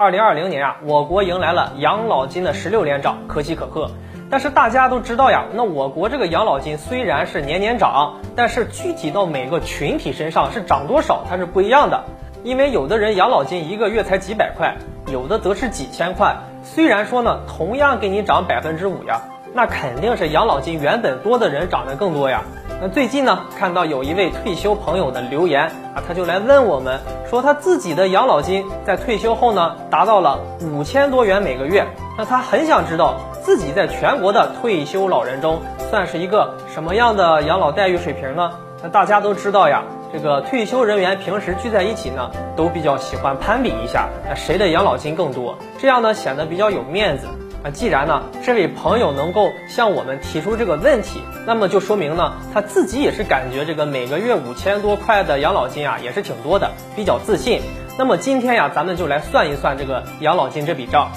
二零二零年啊，我国迎来了养老金的十六连涨，可喜可贺。但是大家都知道呀，那我国这个养老金虽然是年年涨，但是具体到每个群体身上是涨多少，它是不一样的。因为有的人养老金一个月才几百块，有的则是几千块。虽然说呢，同样给你涨百分之五呀，那肯定是养老金原本多的人涨得更多呀。那最近呢，看到有一位退休朋友的留言啊，他就来问我们说，他自己的养老金在退休后呢，达到了五千多元每个月。那他很想知道自己在全国的退休老人中算是一个什么样的养老待遇水平呢？那大家都知道呀，这个退休人员平时聚在一起呢，都比较喜欢攀比一下，那谁的养老金更多，这样呢显得比较有面子。啊，既然呢这位朋友能够向我们提出这个问题，那么就说明呢他自己也是感觉这个每个月五千多块的养老金啊也是挺多的，比较自信。那么今天呀，咱们就来算一算这个养老金这笔账。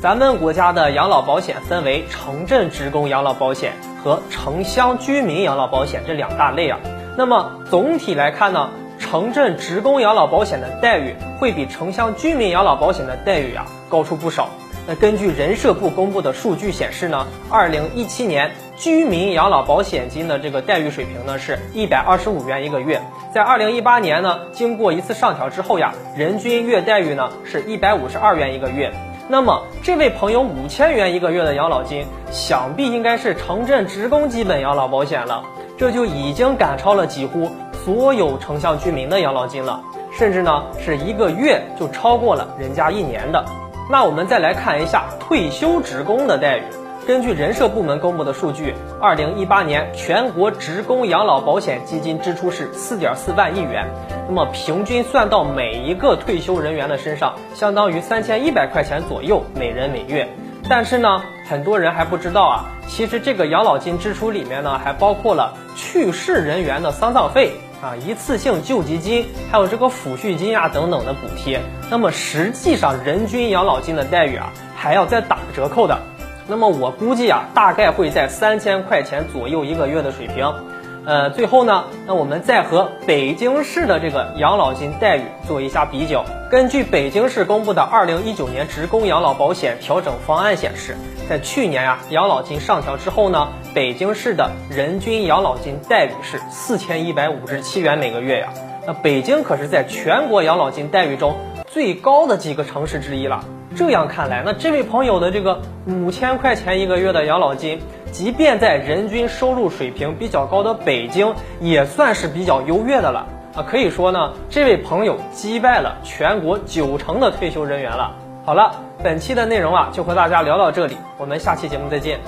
咱们国家的养老保险分为城镇职工养老保险和城乡居民养老保险这两大类啊。那么总体来看呢，城镇职工养老保险的待遇会比城乡居民养老保险的待遇啊高出不少。那根据人社部公布的数据显示呢，二零一七年居民养老保险金的这个待遇水平呢是一百二十五元一个月，在二零一八年呢，经过一次上调之后呀，人均月待遇呢是一百五十二元一个月。那么这位朋友五千元一个月的养老金，想必应该是城镇职工基本养老保险了，这就已经赶超了几乎所有城乡居民的养老金了，甚至呢是一个月就超过了人家一年的。那我们再来看一下退休职工的待遇。根据人社部门公布的数据，二零一八年全国职工养老保险基金支出是四点四万亿元，那么平均算到每一个退休人员的身上，相当于三千一百块钱左右每人每月。但是呢，很多人还不知道啊，其实这个养老金支出里面呢，还包括了去世人员的丧葬费。啊，一次性救济金，还有这个抚恤金啊等等的补贴，那么实际上人均养老金的待遇啊还要再打折扣的，那么我估计啊大概会在三千块钱左右一个月的水平。呃，最后呢，那我们再和北京市的这个养老金待遇做一下比较。根据北京市公布的二零一九年职工养老保险调整方案显示，在去年啊养老金上调之后呢，北京市的人均养老金待遇是四千一百五十七元每个月呀。那北京可是在全国养老金待遇中最高的几个城市之一了。这样看来，那这位朋友的这个五千块钱一个月的养老金，即便在人均收入水平比较高的北京，也算是比较优越的了啊！可以说呢，这位朋友击败了全国九成的退休人员了。好了，本期的内容啊，就和大家聊到这里，我们下期节目再见。